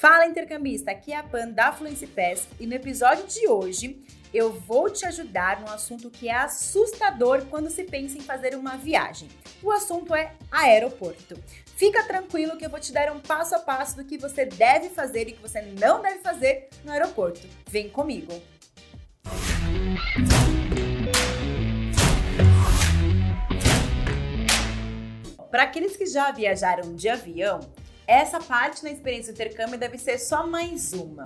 Fala intercambista, aqui é a Pan da Fluency Pass e no episódio de hoje eu vou te ajudar num assunto que é assustador quando se pensa em fazer uma viagem. O assunto é aeroporto. Fica tranquilo que eu vou te dar um passo a passo do que você deve fazer e que você não deve fazer no aeroporto. Vem comigo. Para aqueles que já viajaram de avião, essa parte na experiência do intercâmbio deve ser só mais uma.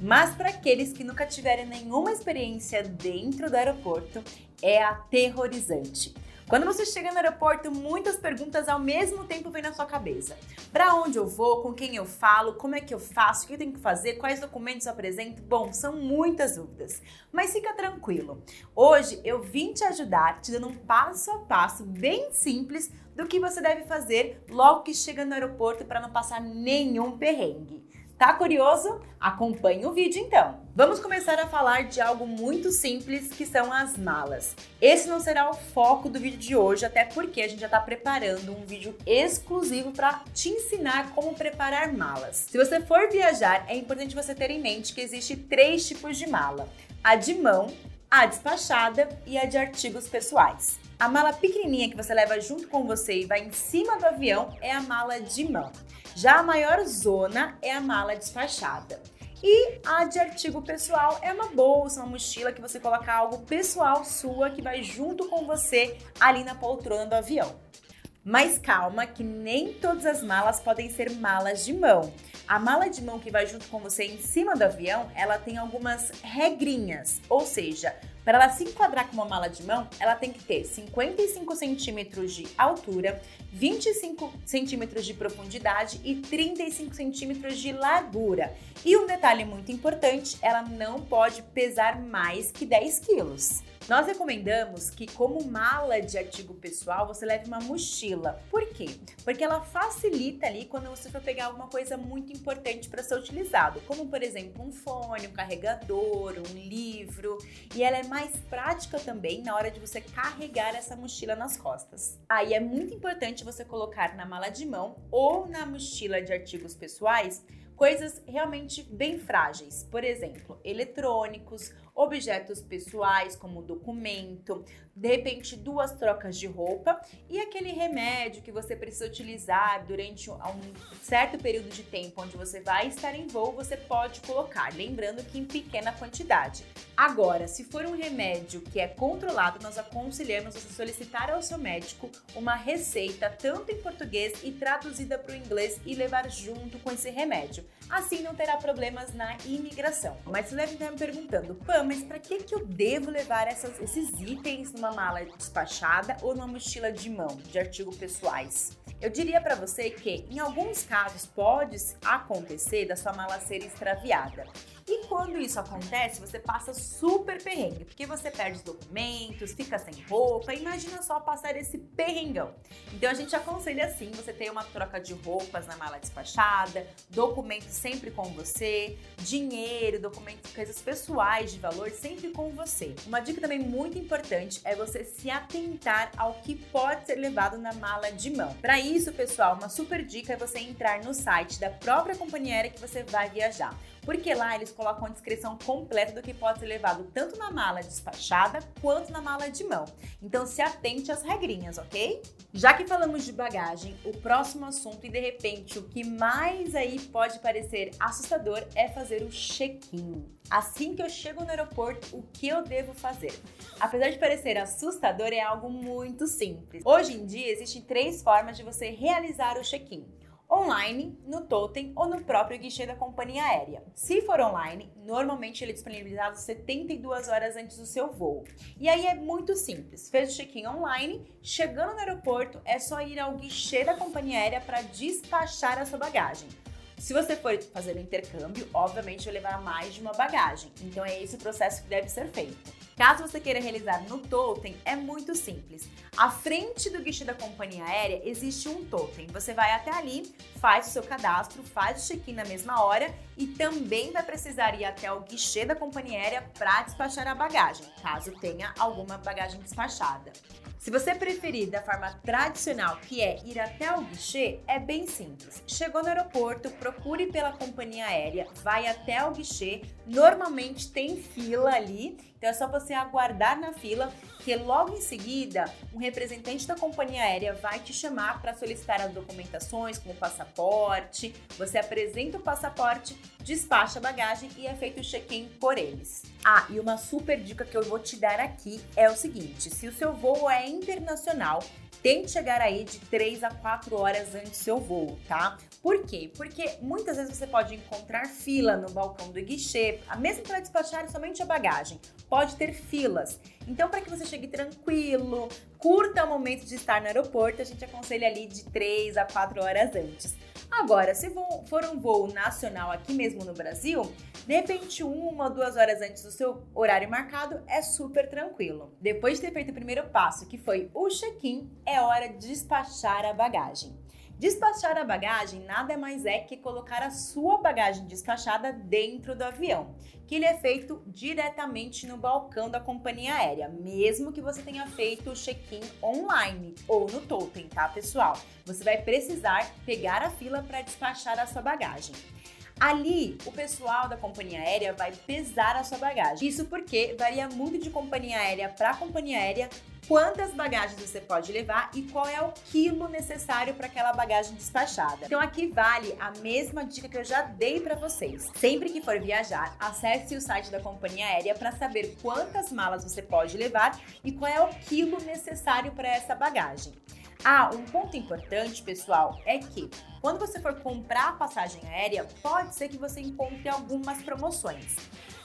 Mas para aqueles que nunca tiveram nenhuma experiência dentro do aeroporto, é aterrorizante. Quando você chega no aeroporto, muitas perguntas ao mesmo tempo vêm na sua cabeça. Para onde eu vou? Com quem eu falo? Como é que eu faço? O que eu tenho que fazer? Quais documentos eu apresento? Bom, são muitas dúvidas. Mas fica tranquilo. Hoje eu vim te ajudar, te dando um passo a passo bem simples do que você deve fazer logo que chega no aeroporto para não passar nenhum perrengue. Tá curioso? Acompanhe o vídeo então. Vamos começar a falar de algo muito simples que são as malas. Esse não será o foco do vídeo de hoje, até porque a gente já está preparando um vídeo exclusivo para te ensinar como preparar malas. Se você for viajar, é importante você ter em mente que existe três tipos de mala: a de mão, a despachada e a de artigos pessoais. A mala pequenininha que você leva junto com você e vai em cima do avião é a mala de mão. Já a maior zona é a mala despachada. E a de artigo pessoal é uma bolsa, uma mochila que você coloca algo pessoal sua que vai junto com você ali na poltrona do avião. Mas calma, que nem todas as malas podem ser malas de mão. A mala de mão que vai junto com você em cima do avião, ela tem algumas regrinhas, ou seja, para ela se enquadrar com uma mala de mão, ela tem que ter 55 centímetros de altura, 25 centímetros de profundidade e 35 centímetros de largura. E um detalhe muito importante, ela não pode pesar mais que 10 quilos. Nós recomendamos que, como mala de artigo pessoal, você leve uma mochila. Por quê? Porque ela facilita ali quando você for pegar alguma coisa muito importante para ser utilizado, como por exemplo um fone, um carregador, um livro, e ela é mais prática também na hora de você carregar essa mochila nas costas. Aí é muito importante você colocar na mala de mão ou na mochila de artigos pessoais coisas realmente bem frágeis, por exemplo, eletrônicos, objetos pessoais como documento, de repente duas trocas de roupa e aquele remédio que você precisa utilizar durante um certo período de tempo onde você vai estar em voo, você pode colocar, lembrando que em pequena quantidade. Agora, se for um remédio que é controlado, nós aconselhamos você solicitar ao seu médico uma receita tanto em português e traduzida para o inglês e levar junto com esse remédio. Assim não terá problemas na imigração. Mas você deve estar me perguntando, Pam, mas para que, que eu devo levar essas, esses itens numa mala despachada ou numa mochila de mão de artigos pessoais? Eu diria para você que em alguns casos pode acontecer da sua mala ser extraviada. E quando isso acontece, você passa super perrengue, porque você perde os documentos, fica sem roupa. Imagina só passar esse perrengão. Então a gente aconselha assim: você ter uma troca de roupas na mala despachada, documentos sempre com você, dinheiro, documentos, coisas pessoais de valor sempre com você. Uma dica também muito importante é você se atentar ao que pode ser levado na mala de mão. Para isso, pessoal, uma super dica é você entrar no site da própria companhia aérea que você vai viajar porque lá eles colocam a descrição completa do que pode ser levado tanto na mala despachada quanto na mala de mão. Então se atente às regrinhas, ok? Já que falamos de bagagem, o próximo assunto e de repente o que mais aí pode parecer assustador é fazer o check-in. Assim que eu chego no aeroporto, o que eu devo fazer? Apesar de parecer assustador, é algo muito simples. Hoje em dia existem três formas de você realizar o check-in online, no totem ou no próprio guichê da companhia aérea. Se for online, normalmente ele é disponibilizado 72 horas antes do seu voo. E aí é muito simples. Fez o check-in online, chegando no aeroporto, é só ir ao guichê da companhia aérea para despachar a sua bagagem. Se você for fazer o intercâmbio, obviamente vai levar mais de uma bagagem. Então é esse o processo que deve ser feito. Caso você queira realizar no totem, é muito simples. À frente do guichê da companhia aérea existe um totem. Você vai até ali, faz o seu cadastro, faz o check-in na mesma hora e também vai precisar ir até o guichê da companhia aérea para despachar a bagagem, caso tenha alguma bagagem despachada. Se você preferir da forma tradicional, que é ir até o guichê, é bem simples. Chegou no aeroporto, procure pela companhia aérea, vai até o guichê. Normalmente tem fila ali, então é só você aguardar na fila, que logo em seguida um representante da companhia aérea vai te chamar para solicitar as documentações, como passaporte. Você apresenta o passaporte, despacha a bagagem e é feito o check-in por eles. Ah, e uma super dica que eu vou te dar aqui é o seguinte: se o seu voo é internacional, tente chegar aí de 3 a 4 horas antes do seu voo, tá? Por quê? Porque muitas vezes você pode encontrar fila no balcão do guichê, mesmo para despachar somente a bagagem. Pode ter filas. Então, para que você chegue tranquilo, curta o momento de estar no aeroporto, a gente aconselha ali de 3 a 4 horas antes. Agora, se for um voo nacional aqui mesmo no Brasil, de repente, uma ou duas horas antes do seu horário marcado é super tranquilo. Depois de ter feito o primeiro passo, que foi o check-in, é hora de despachar a bagagem. Despachar a bagagem nada mais é que colocar a sua bagagem despachada dentro do avião, que ele é feito diretamente no balcão da companhia aérea, mesmo que você tenha feito o check-in online ou no totem, tá, pessoal? Você vai precisar pegar a fila para despachar a sua bagagem. Ali, o pessoal da companhia aérea vai pesar a sua bagagem. Isso porque varia muito de companhia aérea para companhia aérea quantas bagagens você pode levar e qual é o quilo necessário para aquela bagagem despachada. Então aqui vale a mesma dica que eu já dei para vocês. Sempre que for viajar, acesse o site da companhia aérea para saber quantas malas você pode levar e qual é o quilo necessário para essa bagagem. Ah, um ponto importante, pessoal, é que quando você for comprar a passagem aérea, pode ser que você encontre algumas promoções.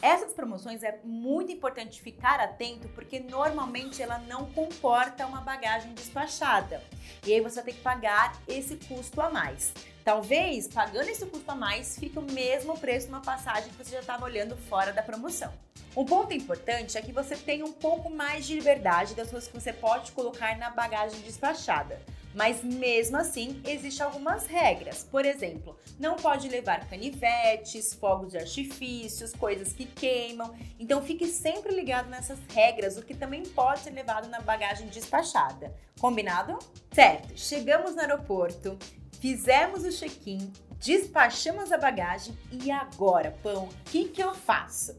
Essas promoções é muito importante ficar atento porque normalmente ela não comporta uma bagagem despachada. E aí você vai ter que pagar esse custo a mais. Talvez pagando esse custo a mais fique o mesmo preço de uma passagem que você já estava olhando fora da promoção. Um ponto importante é que você tenha um pouco mais de liberdade das coisas que você pode colocar na bagagem despachada. Mas mesmo assim, existem algumas regras. Por exemplo, não pode levar canivetes, fogos de artifícios, coisas que queimam. Então fique sempre ligado nessas regras, o que também pode ser levado na bagagem despachada. Combinado? Certo. Chegamos no aeroporto, fizemos o check-in, despachamos a bagagem e agora, pão, o que que eu faço?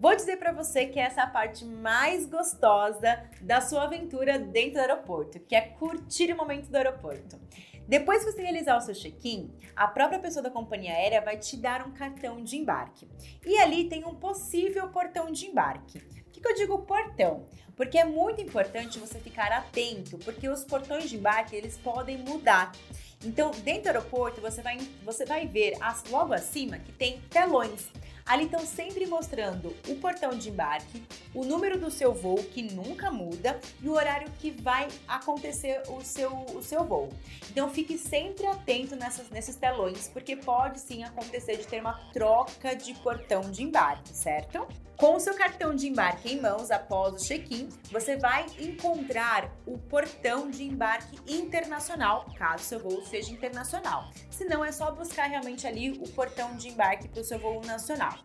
Vou dizer para você que essa é a parte mais gostosa da sua aventura dentro do aeroporto, que é curtir o momento do aeroporto. Depois que você realizar o seu check-in, a própria pessoa da companhia aérea vai te dar um cartão de embarque. E ali tem um possível portão de embarque. Por que, que eu digo portão? Porque é muito importante você ficar atento, porque os portões de embarque eles podem mudar. Então, dentro do aeroporto, você vai, você vai ver as, logo acima que tem telões. Ali estão sempre mostrando o portão de embarque, o número do seu voo, que nunca muda, e o horário que vai acontecer o seu, o seu voo. Então fique sempre atento nessas, nesses telões, porque pode sim acontecer de ter uma troca de portão de embarque, certo? Com o seu cartão de embarque em mãos após o check-in, você vai encontrar o portão de embarque internacional, caso seu voo seja internacional. Se não, é só buscar realmente ali o portão de embarque para o seu voo nacional.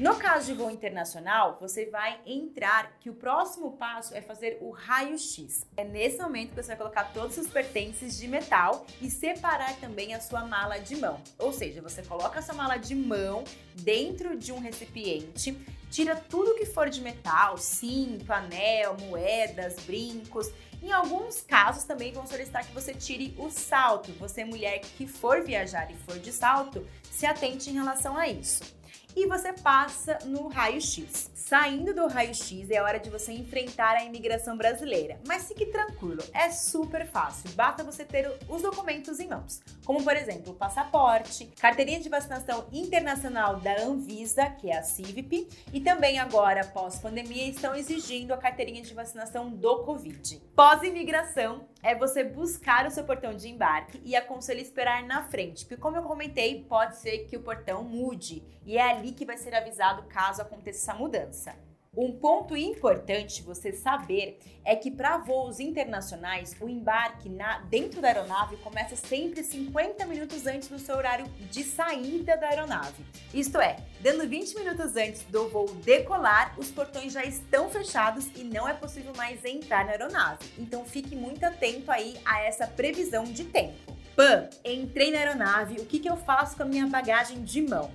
No caso de voo internacional, você vai entrar que o próximo passo é fazer o raio-x. É nesse momento que você vai colocar todos os pertences de metal e separar também a sua mala de mão. Ou seja, você coloca essa mala de mão dentro de um recipiente, tira tudo que for de metal, cinto, anel, moedas, brincos. Em alguns casos também vão solicitar que você tire o salto. Você mulher que for viajar e for de salto, se atente em relação a isso e você passa no raio-x. Saindo do raio-x é hora de você enfrentar a imigração brasileira, mas fique tranquilo, é super fácil, basta você ter os documentos em mãos, como por exemplo o passaporte, carteirinha de vacinação internacional da Anvisa, que é a CIVIP, e também agora, pós-pandemia, estão exigindo a carteirinha de vacinação do Covid. Pós-imigração é você buscar o seu portão de embarque e aconselho esperar na frente, porque como eu comentei, pode ser que o portão mude e é ali que vai ser avisado caso aconteça essa mudança. Um ponto importante você saber é que para voos internacionais, o embarque na, dentro da aeronave começa sempre 50 minutos antes do seu horário de saída da aeronave. Isto é, dando 20 minutos antes do voo decolar, os portões já estão fechados e não é possível mais entrar na aeronave. Então fique muito atento aí a essa previsão de tempo. Pan, entrei na aeronave, o que, que eu faço com a minha bagagem de mão?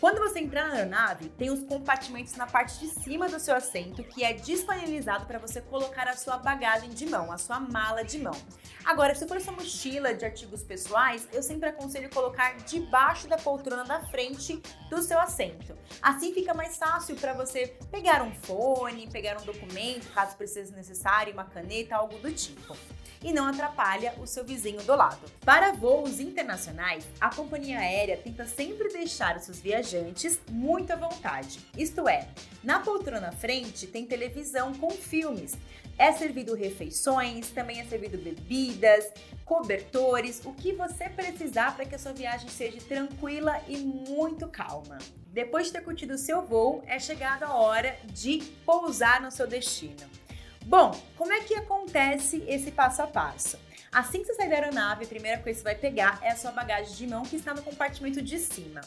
Quando você entrar na aeronave, tem os compartimentos na parte de cima do seu assento que é disponibilizado para você colocar a sua bagagem de mão, a sua mala de mão. Agora, se for sua mochila de artigos pessoais, eu sempre aconselho colocar debaixo da poltrona da frente do seu assento. Assim fica mais fácil para você pegar um fone, pegar um documento, caso precise necessário, uma caneta, algo do tipo e não atrapalha o seu vizinho do lado. Para voos internacionais, a companhia aérea tenta sempre deixar os seus viajantes muito à vontade. Isto é, na poltrona na frente tem televisão com filmes. É servido refeições, também é servido bebidas, cobertores, o que você precisar para que a sua viagem seja tranquila e muito calma. Depois de ter curtido o seu voo, é chegada a hora de pousar no seu destino. Bom, como é que acontece esse passo a passo? Assim que você sair da aeronave, a primeira coisa que você vai pegar é a sua bagagem de mão que está no compartimento de cima.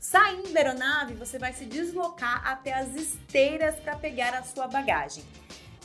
Saindo da aeronave, você vai se deslocar até as esteiras para pegar a sua bagagem.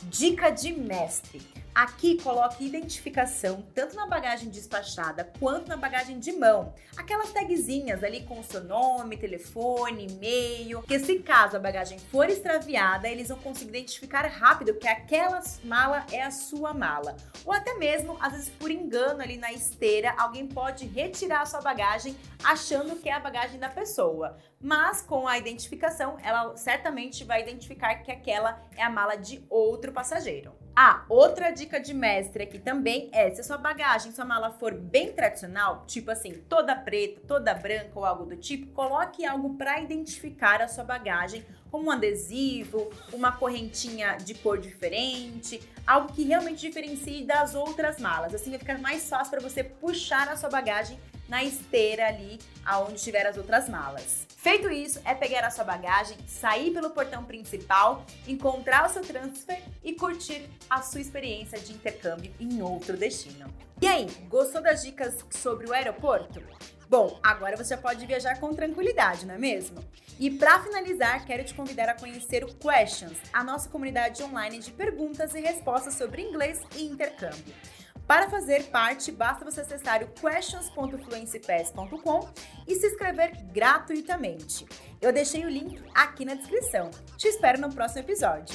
Dica de mestre: Aqui coloque identificação tanto na bagagem despachada quanto na bagagem de mão. Aquelas tagzinhas ali com o seu nome, telefone, e-mail. Que se caso a bagagem for extraviada, eles vão conseguir identificar rápido que aquela mala é a sua mala. Ou até mesmo, às vezes por engano ali na esteira, alguém pode retirar a sua bagagem achando que é a bagagem da pessoa. Mas com a identificação, ela certamente vai identificar que aquela é a mala de outro passageiro. Ah, outra dica de mestre aqui também é: se a sua bagagem, sua mala for bem tradicional, tipo assim, toda preta, toda branca ou algo do tipo, coloque algo para identificar a sua bagagem, como um adesivo, uma correntinha de cor diferente, algo que realmente diferencie das outras malas. Assim vai ficar mais fácil para você puxar a sua bagagem na esteira ali aonde tiver as outras malas. Feito isso, é pegar a sua bagagem, sair pelo portão principal, encontrar o seu transfer e curtir a sua experiência de intercâmbio em outro destino. E aí, gostou das dicas sobre o aeroporto? Bom, agora você pode viajar com tranquilidade, não é mesmo? E para finalizar, quero te convidar a conhecer o Questions, a nossa comunidade online de perguntas e respostas sobre inglês e intercâmbio. Para fazer parte, basta você acessar o questions.fluencypass.com e se inscrever gratuitamente. Eu deixei o link aqui na descrição. Te espero no próximo episódio.